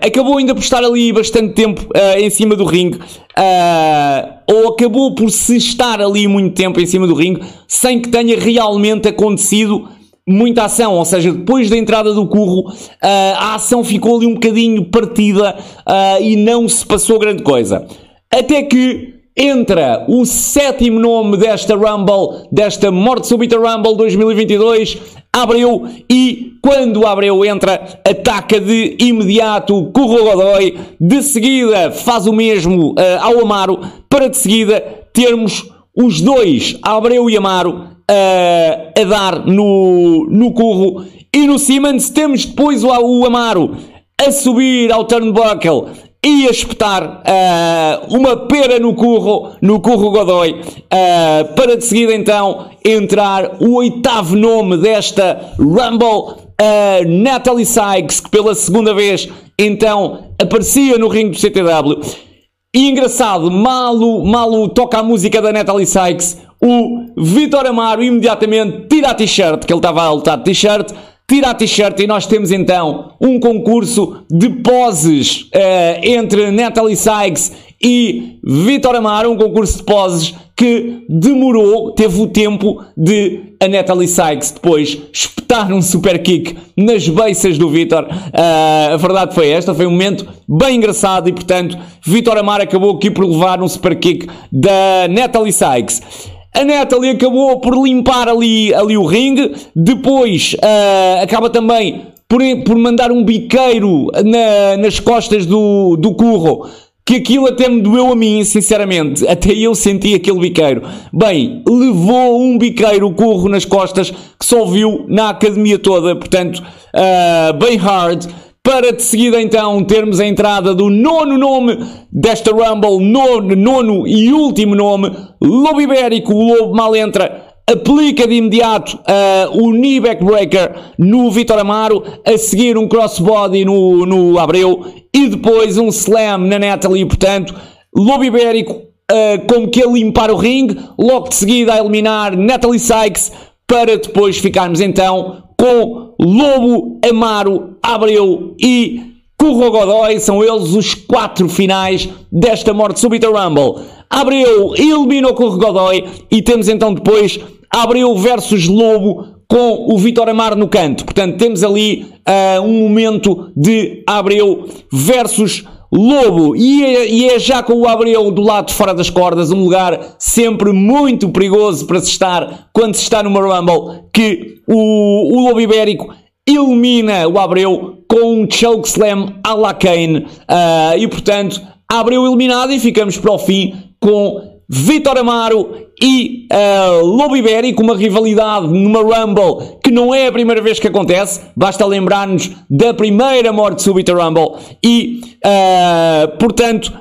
acabou ainda por estar ali bastante tempo em cima do ringue, ou acabou por se estar ali muito tempo em cima do ringue, sem que tenha realmente acontecido muita ação, ou seja, depois da entrada do curro, uh, a ação ficou ali um bocadinho partida uh, e não se passou grande coisa. Até que entra o sétimo nome desta Rumble, desta Morte Súbita Rumble 2022, Abreu, e quando Abreu entra, ataca de imediato o Curro Godoy, de seguida faz o mesmo uh, ao Amaro, para de seguida termos os dois, Abreu e Amaro, a, a dar no, no curro. E no Siemens temos depois o, o Amaro a subir ao turnbuckle e a espetar uh, uma pera no curro, no curro Godoy, uh, para de seguida então entrar o oitavo nome desta Rumble, uh, Natalie Sykes, que pela segunda vez então aparecia no ringue do CTW. E engraçado, malo, malo toca a música da Natalie Sykes, o Vitor Amaro imediatamente tira a t-shirt, que ele estava a lutar de t-shirt, tira a t-shirt e nós temos então um concurso de poses uh, entre Natalie Sykes e Vitor Amaro, um concurso de poses que demorou, teve o tempo de a Natalie Sykes depois espetar um super kick nas beiças do Vitor. Uh, a verdade foi esta, foi um momento bem engraçado e, portanto, Vitor Amaro acabou aqui por levar um super kick da Natalie Sykes. A Natalie acabou por limpar ali, ali o ringue, depois uh, acaba também por, por mandar um biqueiro na, nas costas do, do curro, que aquilo até me doeu a mim, sinceramente. Até eu senti aquele biqueiro. Bem, levou um biqueiro, o curro nas costas, que só viu na academia toda, portanto, uh, bem hard. Para de seguida então termos a entrada do nono nome desta Rumble, nono, nono e último nome, Lobo Ibérico. O Lobo mal entra, aplica de imediato uh, o knee backbreaker no Vitor Amaro, a seguir um crossbody no, no Abreu e depois um slam na Natalie. Portanto, Lobo Ibérico uh, como que a limpar o ringue, logo de seguida a eliminar Natalie Sykes para depois ficarmos então com Lobo, Amaro, Abreu e Curro Godoy. São eles os quatro finais desta Morte Súbita Rumble. Abreu elimina o Curro Godoy e temos então depois Abreu versus Lobo com o Vitor Amaro no canto. Portanto, temos ali uh, um momento de Abreu versus Lobo, e é, e é, já com o Abreu do lado de fora das cordas, um lugar sempre muito perigoso para se estar quando se está numa Rumble, que o, o Lobo Ibérico elimina o Abreu com um chokeslam à la Kane, uh, e portanto, Abreu eliminado e ficamos para o fim com Vitor Amaro e uh, Lobo Ibérico, uma rivalidade numa Rumble que não é a primeira vez que acontece, basta lembrar-nos da primeira morte súbita Rumble e, uh, portanto,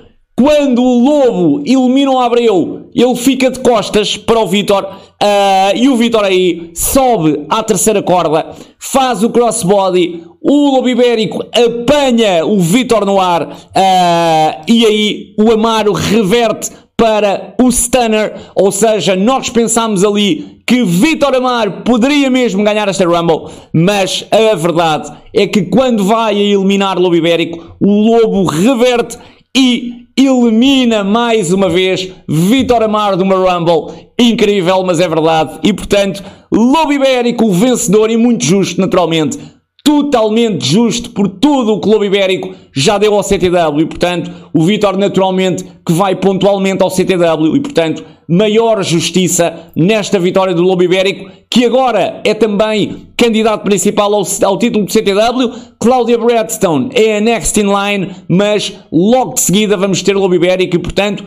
quando o Lobo elimina o Abreu, ele fica de costas para o Vitor uh, e o Vitor aí sobe à terceira corda, faz o crossbody, o Lobo Ibérico apanha o Vitor no ar uh, e aí o Amaro reverte para o Stunner, ou seja, nós pensámos ali que Vitor Amar poderia mesmo ganhar esta Rumble, mas a verdade é que quando vai a eliminar Lobo Ibérico, o Lobo reverte e elimina mais uma vez Vitor Amar de uma Rumble. Incrível, mas é verdade. E portanto, Lobo Ibérico, o vencedor e muito justo, naturalmente totalmente justo por tudo o Clube Ibérico já deu ao CTW e, portanto, o Vitor naturalmente que vai pontualmente ao CTW e, portanto, maior justiça nesta vitória do Lobo Ibérico, que agora é também candidato principal ao, ao título do CTW. Cláudia Bradstone é a next in line, mas logo de seguida vamos ter o Lobo Ibérico e, portanto,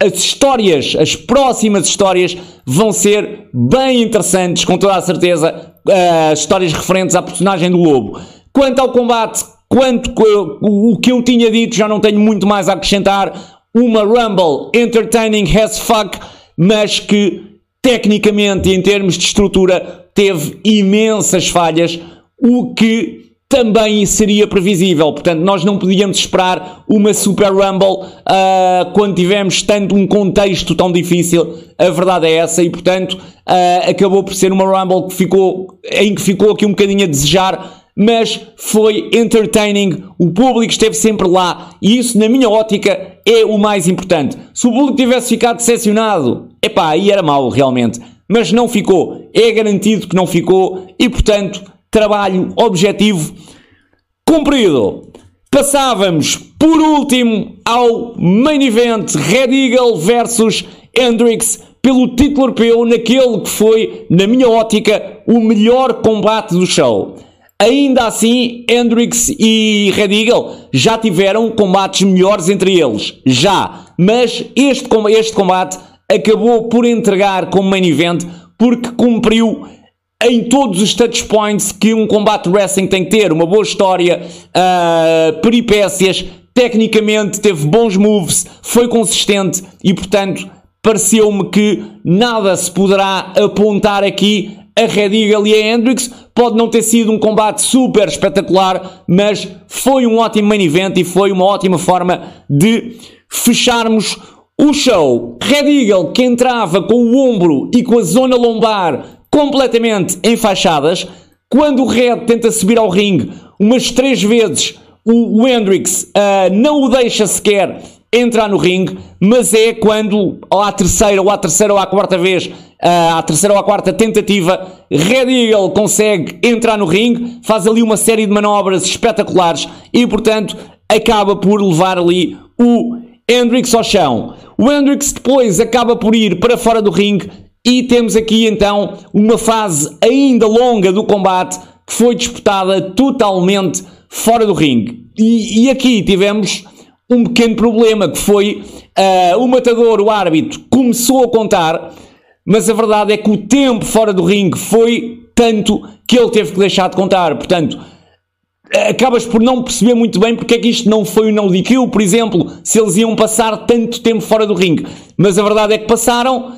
as histórias, as próximas histórias vão ser bem interessantes, com toda a certeza, uh, histórias referentes à personagem do Lobo. Quanto ao combate, quanto o que eu tinha dito, já não tenho muito mais a acrescentar. Uma Rumble entertaining as fuck, mas que tecnicamente, em termos de estrutura, teve imensas falhas, o que também seria previsível. Portanto, nós não podíamos esperar uma Super Rumble uh, quando tivemos tanto um contexto tão difícil. A verdade é essa e, portanto, uh, acabou por ser uma Rumble que ficou, em que ficou aqui um bocadinho a desejar, mas foi entertaining. O público esteve sempre lá e isso, na minha ótica, é o mais importante. Se o público tivesse ficado decepcionado, epá, aí era mau realmente. Mas não ficou. É garantido que não ficou e, portanto, trabalho objetivo cumprido. Passávamos por último ao main event Red Eagle versus Hendrix pelo título europeu naquele que foi, na minha ótica, o melhor combate do show. Ainda assim, Hendrix e Red Eagle já tiveram combates melhores entre eles, já. Mas este, este combate acabou por entregar como main event porque cumpriu em todos os touch points que um combate wrestling tem que ter. Uma boa história, uh, peripécias, tecnicamente teve bons moves, foi consistente e, portanto, pareceu-me que nada se poderá apontar aqui a Red Eagle e a Hendrix. Pode não ter sido um combate super espetacular, mas foi um ótimo main event e foi uma ótima forma de fecharmos o show. Red Eagle que entrava com o ombro e com a zona lombar completamente enfaixadas. Quando o Red tenta subir ao ringue umas três vezes, o, o Hendrix uh, não o deixa sequer entrar no ringue, mas é quando, à terceira, ou à terceira ou à quarta vez, uh, à terceira ou à quarta tentativa, Red Eagle consegue entrar no ringue, faz ali uma série de manobras espetaculares e, portanto, acaba por levar ali o Hendrix ao chão. O Hendrix depois acaba por ir para fora do ringue e temos aqui então uma fase ainda longa do combate que foi disputada totalmente fora do ringue. E, e aqui tivemos um pequeno problema que foi uh, o matador, o árbitro, começou a contar, mas a verdade é que o tempo fora do ringue foi tanto que ele teve que deixar de contar. Portanto, acabas por não perceber muito bem porque é que isto não foi o no DQ, por exemplo, se eles iam passar tanto tempo fora do ringue. Mas a verdade é que passaram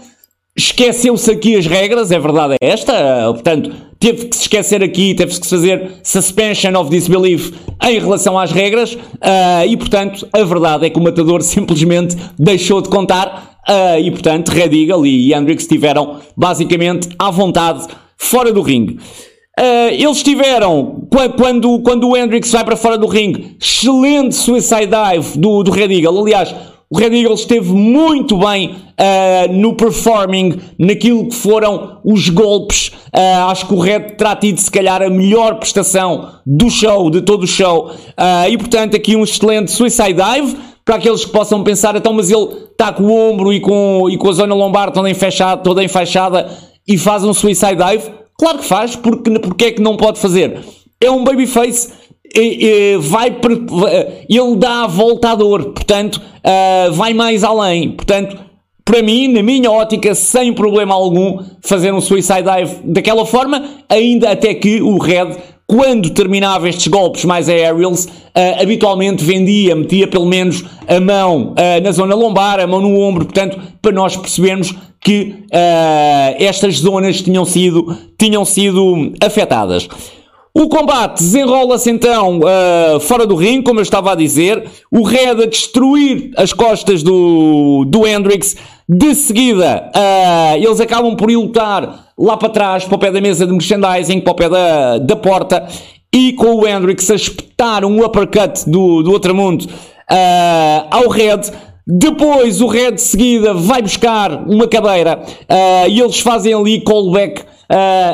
Esqueceu-se aqui as regras, é verdade é esta, portanto, teve que se esquecer aqui, teve que se fazer suspension of disbelief em relação às regras, uh, e portanto, a verdade é que o matador simplesmente deixou de contar, uh, e portanto, Red Eagle e Hendrix estiveram basicamente à vontade fora do ringue. Uh, eles tiveram, quando, quando o Hendrix vai para fora do ringue, excelente suicide dive do, do Red Eagle. Aliás, o Red Eagle esteve muito bem uh, no performing, naquilo que foram os golpes. Uh, acho que o Red terá tido, se calhar, a melhor prestação do show, de todo o show. Uh, e, portanto, aqui um excelente suicide dive. Para aqueles que possam pensar, então, mas ele está com o ombro e com, e com a zona lombar toda enfaixada, toda enfaixada e faz um suicide dive. Claro que faz, porque, porque é que não pode fazer? É um babyface vai, ele dá a volta à dor, portanto, uh, vai mais além. Portanto, para mim, na minha ótica, sem problema algum, fazer um suicide dive daquela forma, ainda até que o Red, quando terminava estes golpes mais aerials, uh, habitualmente vendia, metia pelo menos a mão uh, na zona lombar, a mão no ombro, portanto, para nós percebermos que estas zonas tinham sido, tinham sido afetadas. O combate desenrola-se então uh, fora do ringue, como eu estava a dizer. O Red a destruir as costas do, do Hendrix. De seguida, uh, eles acabam por ir lutar lá para trás, para o pé da mesa de merchandising, para o pé da, da porta. E com o Hendrix a espetar um uppercut do, do outro mundo uh, ao Red. Depois o Red de seguida vai buscar uma cadeira e eles fazem ali callback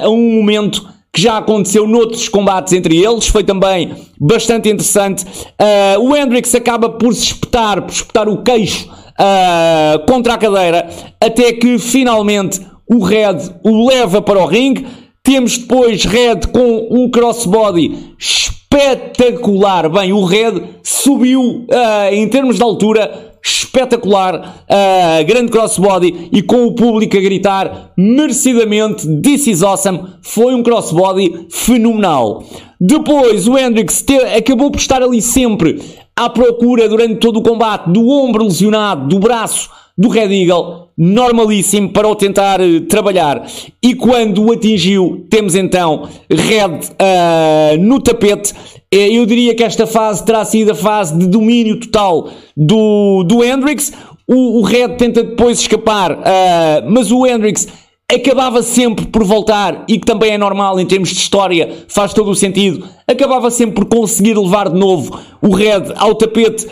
a um momento que já aconteceu noutros combates entre eles, foi também bastante interessante. Uh, o Hendrix acaba por se espetar, por espetar o queixo uh, contra a cadeira, até que finalmente o Red o leva para o ringue. Temos depois Red com um crossbody espetacular. Bem, o Red subiu uh, em termos de altura espetacular, uh, grande crossbody e com o público a gritar merecidamente This is awesome. Foi um crossbody fenomenal. Depois o Hendrix te, acabou por estar ali sempre à procura durante todo o combate do ombro lesionado, do braço do Red Eagle, normalíssimo para o tentar uh, trabalhar. E quando o atingiu, temos então Red uh, no tapete. Eh, eu diria que esta fase terá sido a fase de domínio total do, do Hendrix. O, o Red tenta depois escapar, uh, mas o Hendrix acabava sempre por voltar, e que também é normal em termos de história, faz todo o sentido, acabava sempre por conseguir levar de novo o Red ao tapete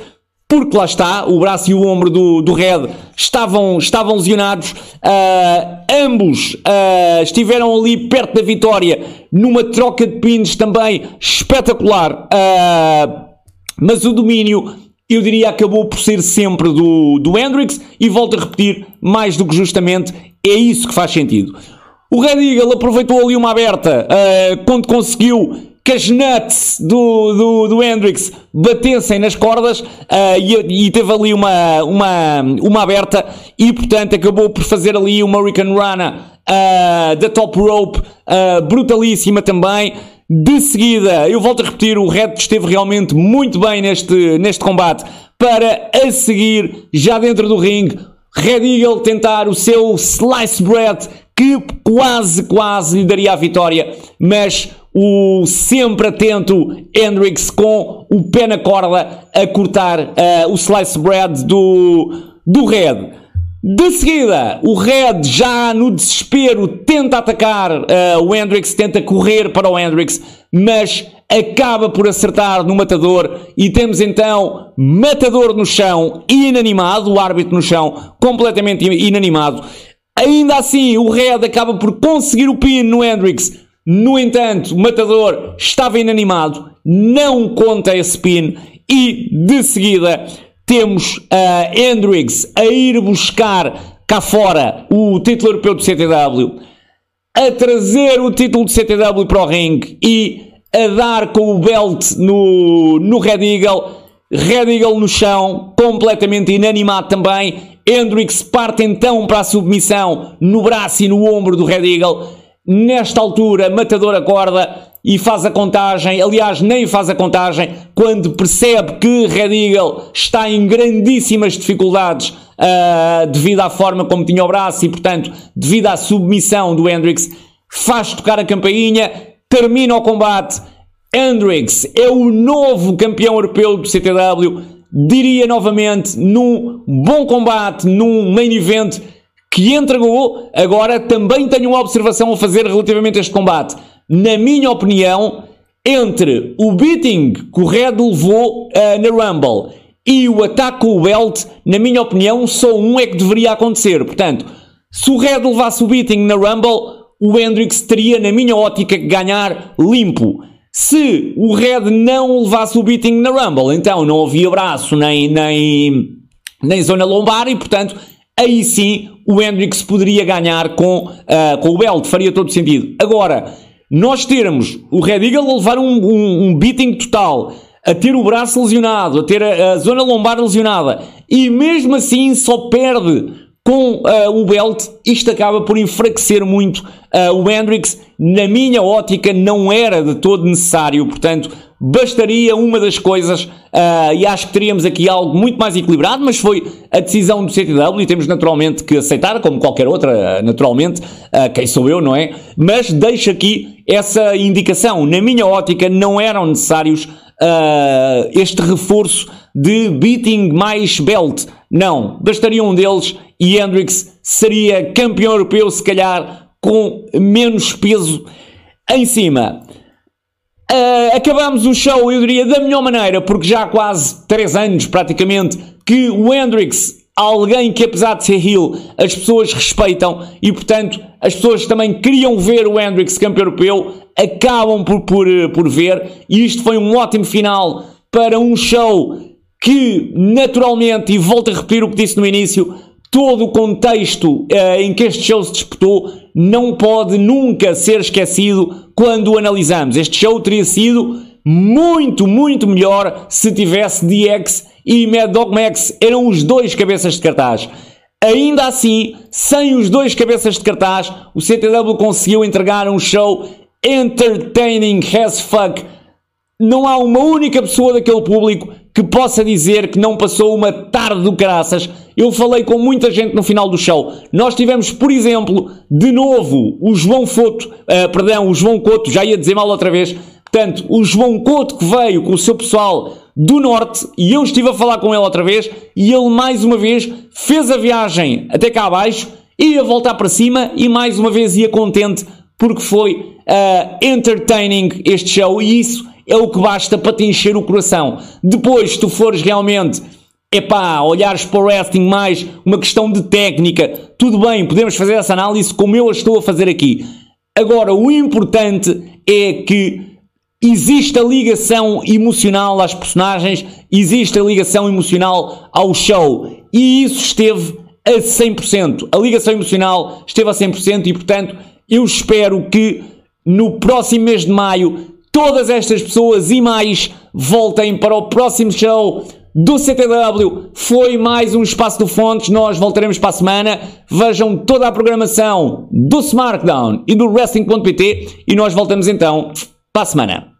porque lá está, o braço e o ombro do, do Red estavam, estavam lesionados. Uh, ambos uh, estiveram ali perto da vitória numa troca de pins também espetacular. Uh, mas o domínio, eu diria, acabou por ser sempre do, do Hendrix e volto a repetir, mais do que justamente, é isso que faz sentido. O Red Eagle aproveitou ali uma aberta quando conseguiu que as nuts do, do, do Hendrix batessem nas cordas uh, e, e, teve ali uma, uma, uma aberta e portanto acabou por fazer ali uma Hurricane Rana uh, da top rope uh, brutalíssima também. De seguida, eu volto a repetir, o Red esteve realmente muito bem neste, neste combate para a seguir, já dentro do ringue, Red Eagle tentar o seu slice bread que quase, quase lhe daria a vitória, mas o sempre atento Hendrix com o pé na corda a cortar uh, o slice bread do, do Red. De seguida, o Red já no desespero tenta atacar uh, o Hendrix, tenta correr para o Hendrix, mas acaba por acertar no matador e temos então matador no chão, inanimado, o árbitro no chão, completamente inanimado. Ainda assim, o Red acaba por conseguir o pin no Hendrix, no entanto, o matador estava inanimado, não conta esse pin e de seguida temos a Hendrix a ir buscar cá fora o título europeu do CTW, a trazer o título do CTW para o ringue e a dar com o belt no, no Red Eagle. Red Eagle no chão, completamente inanimado também. Hendrix parte então para a submissão no braço e no ombro do Red Eagle Nesta altura, Matador acorda e faz a contagem. Aliás, nem faz a contagem quando percebe que Red Eagle está em grandíssimas dificuldades uh, devido à forma como tinha o braço e, portanto, devido à submissão do Hendrix. Faz tocar a campainha, termina o combate. Hendrix é o novo campeão europeu do CTW. Diria novamente, num bom combate, num main event que entregou. Agora também tenho uma observação a fazer relativamente a este combate. Na minha opinião, entre o beating que o Red levou uh, na Rumble e o ataque com o belt, na minha opinião, só um é que deveria acontecer. Portanto, se o Red levasse o beating na Rumble, o Hendrix teria, na minha ótica, que ganhar limpo. Se o Red não levasse o beating na Rumble, então não havia braço nem, nem, nem zona lombar e, portanto, aí sim o Hendrix poderia ganhar com, uh, com o belt, faria todo sentido. Agora, nós termos o Red Eagle a levar um, um, um beating total, a ter o braço lesionado, a ter a, a, zona lombar lesionada, e mesmo assim só perde com uh, o belt, isto acaba por enfraquecer muito uh, o Hendrix. Na minha ótica, não era de todo necessário, portanto, bastaria uma das coisas uh, e acho que teríamos aqui algo muito mais equilibrado, mas foi a decisão do CTW e temos naturalmente que aceitar, como qualquer outra, naturalmente, quem sou eu, não é? Mas deixo aqui essa indicação. Na minha ótica, não eram necessários este reforço de beating mais belt. Não, bastaria um deles e Hendrix seria campeão europeu, se calhar com menos peso em cima. Uh, acabamos o show, eu diria, da melhor maneira, porque já há quase 3 anos, praticamente, que o Hendrix, alguém que apesar de ser heel, as pessoas respeitam e, portanto, as pessoas também queriam ver o Hendrix campeão europeu, acabam por, por, por ver, e isto foi um ótimo final para um show que, naturalmente, e volto a repetir o que disse no início, todo o contexto uh, em que este show se disputou não pode nunca ser esquecido quando o analisamos. Este show teria sido muito, muito melhor se tivesse DX e Mad Dog Max eram os dois cabeças de cartaz. Ainda assim, sem os dois cabeças de cartaz, o CTW conseguiu entregar um show entertaining as fuck. Não há uma única pessoa daquele público que possa dizer que não passou uma tarde do caraças. Eu falei com muita gente no final do show. Nós tivemos, por exemplo, de novo, o João Foto, uh, perdão, o João Couto, já ia dizer mal outra vez. Portanto, o João Couto que veio com o seu pessoal do Norte e eu estive a falar com ele outra vez e ele mais uma vez fez a viagem até cá abaixo, ia voltar para cima e mais uma vez ia contente porque foi uh, entertaining este show e isso é o que basta para te encher o coração. Depois, tu fores realmente, epá, olhares para o wrestling mais uma questão de técnica, tudo bem, podemos fazer essa análise como eu a estou a fazer aqui. Agora, o importante é que existe a ligação emocional às personagens, existe a ligação emocional ao show. E isso esteve a 100%. A ligação emocional esteve a 100% e, portanto, eu espero que no próximo mês de maio todas estas pessoas e mais voltem para o próximo show do CTW. Foi mais um Espaço do Fontes. Nós voltaremos para a semana. Vejam toda a programação do SmackDown e do Wrestling.pt e nós voltamos então para a semana.